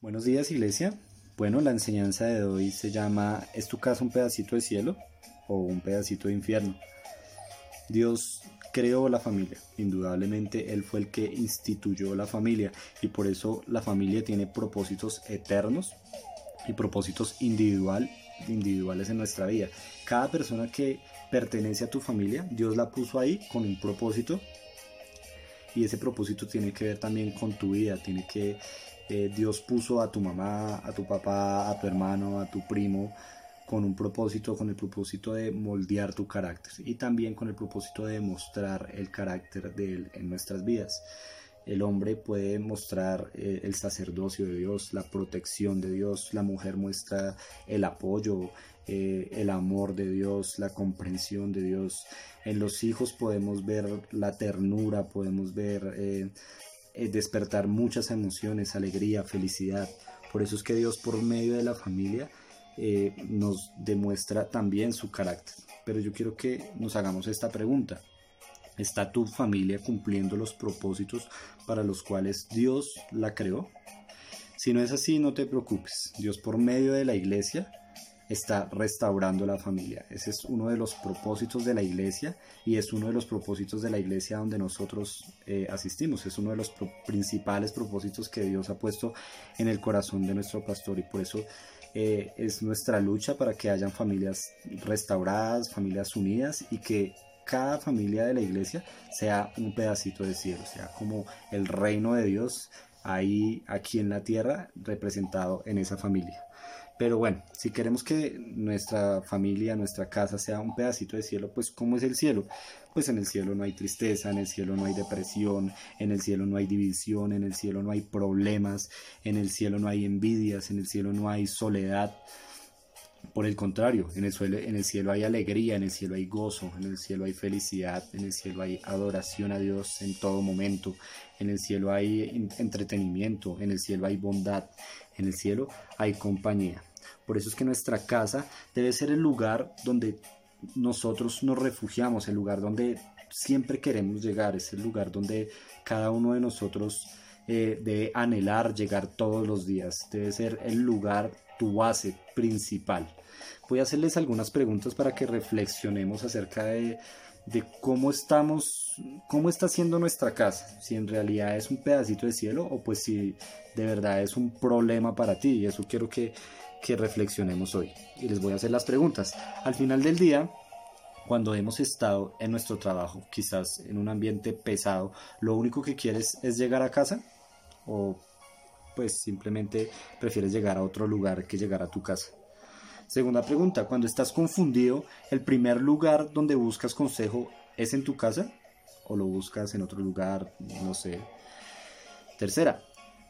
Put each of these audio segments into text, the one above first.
Buenos días Iglesia. Bueno, la enseñanza de hoy se llama ¿Es tu casa un pedacito de cielo o un pedacito de infierno? Dios creó la familia, indudablemente Él fue el que instituyó la familia y por eso la familia tiene propósitos eternos y propósitos individual, individuales en nuestra vida. Cada persona que pertenece a tu familia, Dios la puso ahí con un propósito y ese propósito tiene que ver también con tu vida, tiene que eh, Dios puso a tu mamá, a tu papá, a tu hermano, a tu primo con un propósito, con el propósito de moldear tu carácter y también con el propósito de mostrar el carácter de Él en nuestras vidas. El hombre puede mostrar eh, el sacerdocio de Dios, la protección de Dios, la mujer muestra el apoyo, eh, el amor de Dios, la comprensión de Dios. En los hijos podemos ver la ternura, podemos ver despertar muchas emociones, alegría, felicidad. Por eso es que Dios por medio de la familia eh, nos demuestra también su carácter. Pero yo quiero que nos hagamos esta pregunta. ¿Está tu familia cumpliendo los propósitos para los cuales Dios la creó? Si no es así, no te preocupes. Dios por medio de la iglesia está restaurando la familia. Ese es uno de los propósitos de la iglesia y es uno de los propósitos de la iglesia donde nosotros eh, asistimos. Es uno de los principales propósitos que Dios ha puesto en el corazón de nuestro pastor y por eso eh, es nuestra lucha para que hayan familias restauradas, familias unidas y que cada familia de la iglesia sea un pedacito de cielo, sea como el reino de Dios ahí aquí en la tierra representado en esa familia. Pero bueno, si queremos que nuestra familia, nuestra casa sea un pedacito de cielo, pues ¿cómo es el cielo? Pues en el cielo no hay tristeza, en el cielo no hay depresión, en el cielo no hay división, en el cielo no hay problemas, en el cielo no hay envidias, en el cielo no hay soledad. Por el contrario, en el, cielo, en el cielo hay alegría, en el cielo hay gozo, en el cielo hay felicidad, en el cielo hay adoración a Dios en todo momento, en el cielo hay entretenimiento, en el cielo hay bondad, en el cielo hay compañía. Por eso es que nuestra casa debe ser el lugar donde nosotros nos refugiamos, el lugar donde siempre queremos llegar, es el lugar donde cada uno de nosotros eh, debe anhelar llegar todos los días, debe ser el lugar, tu base principal. Voy a hacerles algunas preguntas para que reflexionemos acerca de, de cómo estamos, cómo está siendo nuestra casa, si en realidad es un pedacito de cielo o pues si de verdad es un problema para ti y eso quiero que que reflexionemos hoy. Y les voy a hacer las preguntas. Al final del día, cuando hemos estado en nuestro trabajo, quizás en un ambiente pesado, lo único que quieres es llegar a casa o pues simplemente prefieres llegar a otro lugar que llegar a tu casa. Segunda pregunta, cuando estás confundido, ¿el primer lugar donde buscas consejo es en tu casa o lo buscas en otro lugar? No sé. Tercera,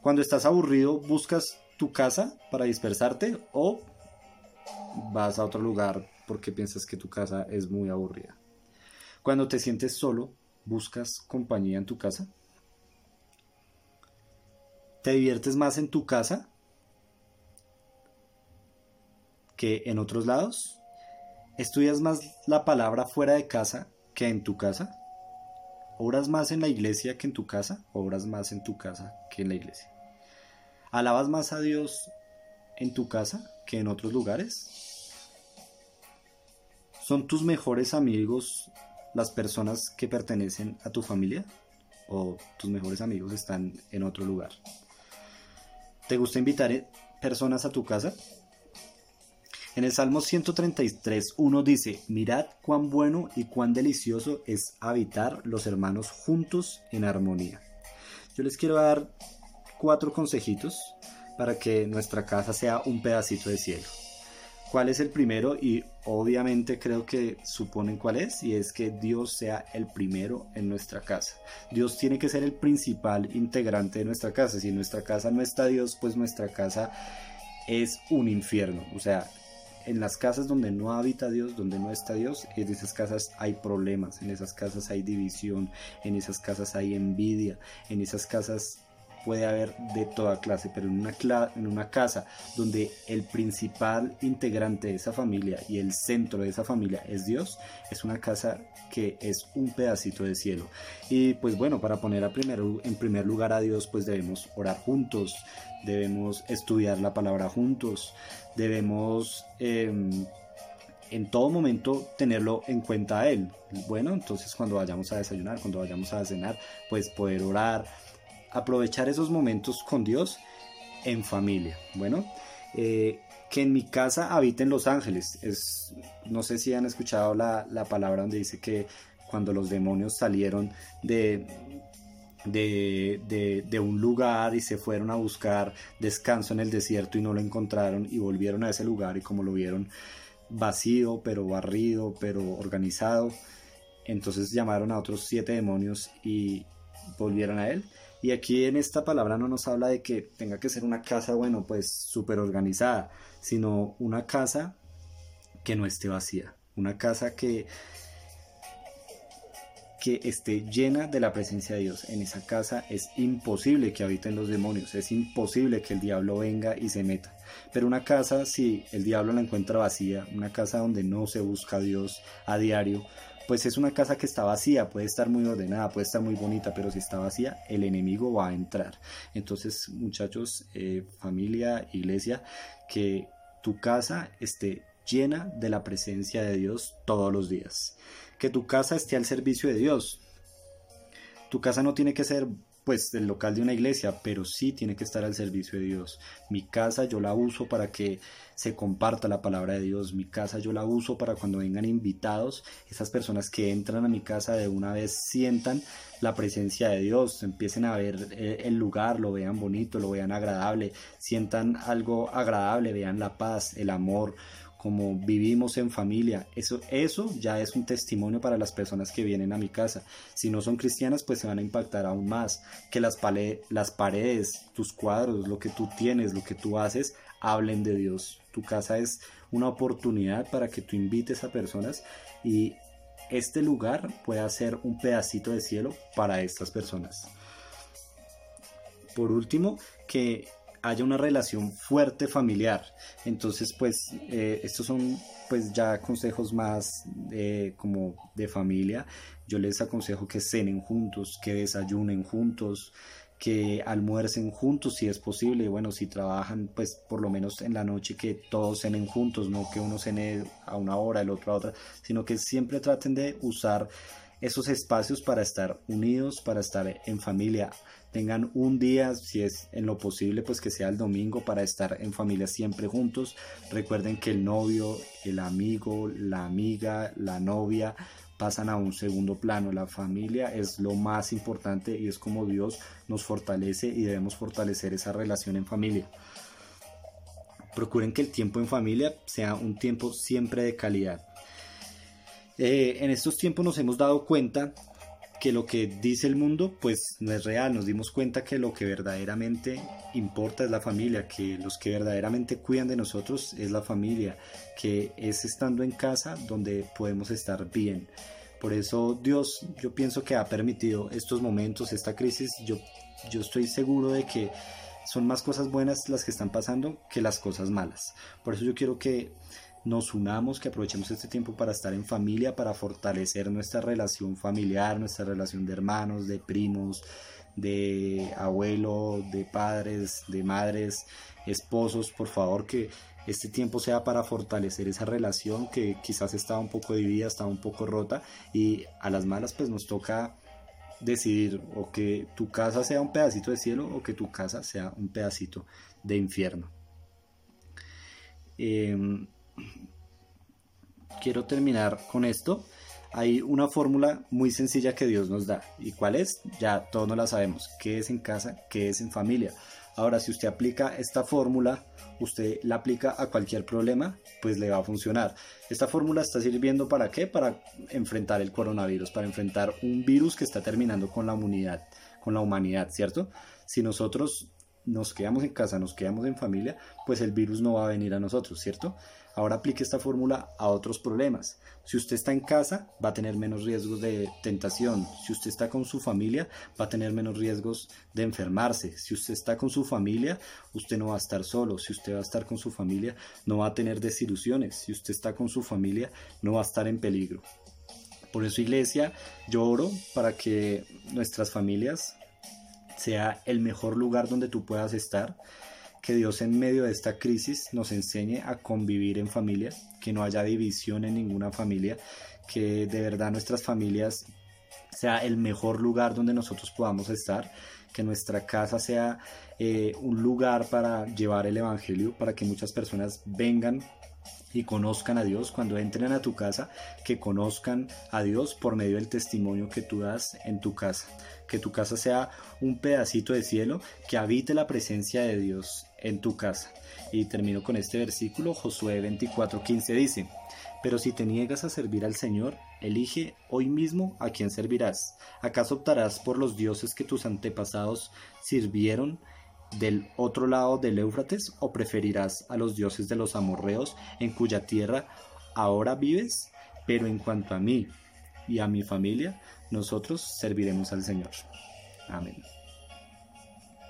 cuando estás aburrido, ¿buscas tu casa para dispersarte o vas a otro lugar porque piensas que tu casa es muy aburrida. Cuando te sientes solo, buscas compañía en tu casa. ¿Te diviertes más en tu casa que en otros lados? ¿Estudias más la palabra fuera de casa que en tu casa? ¿Obras más en la iglesia que en tu casa? ¿Obras más en tu casa que en la iglesia? ¿Alabas más a Dios en tu casa que en otros lugares? ¿Son tus mejores amigos las personas que pertenecen a tu familia? ¿O tus mejores amigos están en otro lugar? ¿Te gusta invitar personas a tu casa? En el Salmo 133, uno dice, mirad cuán bueno y cuán delicioso es habitar los hermanos juntos en armonía. Yo les quiero dar cuatro consejitos para que nuestra casa sea un pedacito de cielo. ¿Cuál es el primero? Y obviamente creo que suponen cuál es, y es que Dios sea el primero en nuestra casa. Dios tiene que ser el principal integrante de nuestra casa. Si en nuestra casa no está Dios, pues nuestra casa es un infierno. O sea, en las casas donde no habita Dios, donde no está Dios, en esas casas hay problemas, en esas casas hay división, en esas casas hay envidia, en esas casas puede haber de toda clase, pero en una, casa donde el principal integrante de esa familia y el centro de esa familia es Dios, es una casa que es un pedacito de cielo. Y pues bueno, para poner a primero, en primer lugar a Dios, pues debemos orar juntos, debemos estudiar la palabra juntos, debemos... Em, en todo momento tenerlo en cuenta a Él. Bueno, entonces cuando vayamos a desayunar, cuando vayamos a cenar, pues poder orar, aprovechar esos momentos con Dios en familia. Bueno, eh, que en mi casa habiten los ángeles. Es, no sé si han escuchado la, palabra donde dice que cuando los demonios salieron de, de, de, un lugar y se fueron a buscar descanso en el desierto y no lo encontraron y volvieron a ese lugar y como lo vieron vacío, pero barrido, pero organizado, entonces llamaron a otros siete demonios y volvieron a él. Y aquí en esta palabra no nos habla de que tenga que ser una casa, bueno, pues súper organizada, sino una casa que no esté vacía, una casa que, que esté llena de la presencia de Dios. En esa casa es imposible que habiten los demonios, es imposible que el diablo venga y se meta. Pero una casa, si el diablo la encuentra vacía, una casa donde no se busca a Dios a diario, pues es una casa que está vacía, puede estar muy ordenada, puede estar muy bonita, pero si está vacía, el enemigo va a entrar. Entonces, muchachos, eh, familia, iglesia, que tu casa esté llena de la presencia de Dios todos los días. Que tu casa esté al servicio de Dios. Tu casa no tiene que ser pues el local de una iglesia, pero sí tiene que estar al servicio de Dios. Mi casa yo la uso para que se comparta la palabra de Dios. Mi casa yo la uso para cuando vengan invitados, esas personas que entran a mi casa de una vez sientan la presencia de Dios, empiecen a ver eh, el lugar, lo vean bonito, lo vean agradable, sientan algo agradable, vean la paz, el amor, como vivimos en familia. Eso, eso ya es un testimonio para las personas que vienen a mi casa. Si no son cristianas, pues se van a impactar aún más. Que las, las paredes, tus cuadros, lo que tú tienes, lo que tú haces, hablen de Dios. Tu casa es una oportunidad para que tú invites a personas y este lugar pueda ser un pedacito de cielo para estas personas. Por último, que haya una relación fuerte familiar. Entonces, pues, eh, estos son pues ya consejos más como de familia. Yo les aconsejo que cenen juntos, que desayunen juntos, que almuercen juntos si es posible. Bueno, si trabajan, pues por lo menos en la noche que todos cenen juntos, no que uno cene a una hora, el otro a otra, sino que siempre traten de usar esos espacios para estar unidos, para estar en familia tengan un día, si es en lo posible, pues que sea el domingo para estar en familia siempre juntos. Recuerden que el novio, el amigo, la amiga, la novia pasan a un segundo plano. La familia es lo más importante y es como Dios nos fortalece y debemos fortalecer esa relación en familia. Procuren que el tiempo en familia sea un tiempo siempre de calidad. Eh, en estos tiempos nos hemos dado cuenta que lo que dice el mundo pues no es real, nos dimos cuenta que lo que verdaderamente importa es la familia, que los que verdaderamente cuidan de nosotros es la familia, que es estando en casa donde podemos estar bien. Por eso Dios yo pienso que ha permitido estos momentos, esta crisis, yo, yo estoy seguro de que son más cosas buenas las que están pasando que las cosas malas. Por eso yo quiero que nos unamos, que aprovechemos este tiempo para estar en familia, para fortalecer nuestra relación familiar, nuestra relación de hermanos, de primos, de abuelo, de padres, de madres, esposos, por favor que este tiempo sea para fortalecer esa relación que quizás está un poco dividida, está un poco rota y a las malas pues nos toca decidir o que tu casa sea un pedacito de cielo o que tu casa sea un pedacito de infierno. Em, quiero terminar con esto. Hay una fórmula muy sencilla que Dios nos da. ¿Y cuál es? Ya todos no la sabemos. ¿Qué es en casa? ¿Qué es en familia? Ahora, si usted aplica esta fórmula, usted la aplica a cualquier problema, pues le va a funcionar. Esta fórmula está sirviendo para qué? Para enfrentar el coronavirus, para enfrentar un virus que está terminando con la humanidad, ¿cierto? Si nosotros nos quedamos en casa, nos quedamos en familia, pues el virus no va a venir a nosotros, ¿cierto? Ahora aplique esta fórmula a otros problemas. Si usted está en casa, va a tener menos riesgos de tentación. Si usted está con su familia, va a tener menos riesgos de enfermarse. Si usted está con su familia, usted no va a estar solo. Si usted va a estar con su familia, no va a tener desilusiones. Si usted está con su familia, no va a estar en peligro. Por eso, iglesia, yo oro para que nuestras familias sea el mejor lugar donde tú puedas estar que Dios en medio de esta crisis nos enseñe a convivir en familia, que no haya división en ninguna familia, que de verdad nuestras familias sea el mejor lugar donde nosotros podamos estar, que nuestra casa sea eh, un lugar para llevar el Evangelio, para que muchas personas vengan y conozcan a Dios cuando entren a tu casa, que conozcan a Dios por medio del testimonio que tú das en tu casa. Que tu casa sea un pedacito de cielo, que habite la presencia de Dios en tu casa. Y termino con este versículo, Josué 24:15 dice, pero si te niegas a servir al Señor, elige hoy mismo a quién servirás. ¿Acaso optarás por los dioses que tus antepasados sirvieron? Del otro lado del Éufrates o preferirás a los dioses de los amorreos en cuya tierra ahora vives? Pero en cuanto a mí y a mi familia, nosotros serviremos al Señor. Amén.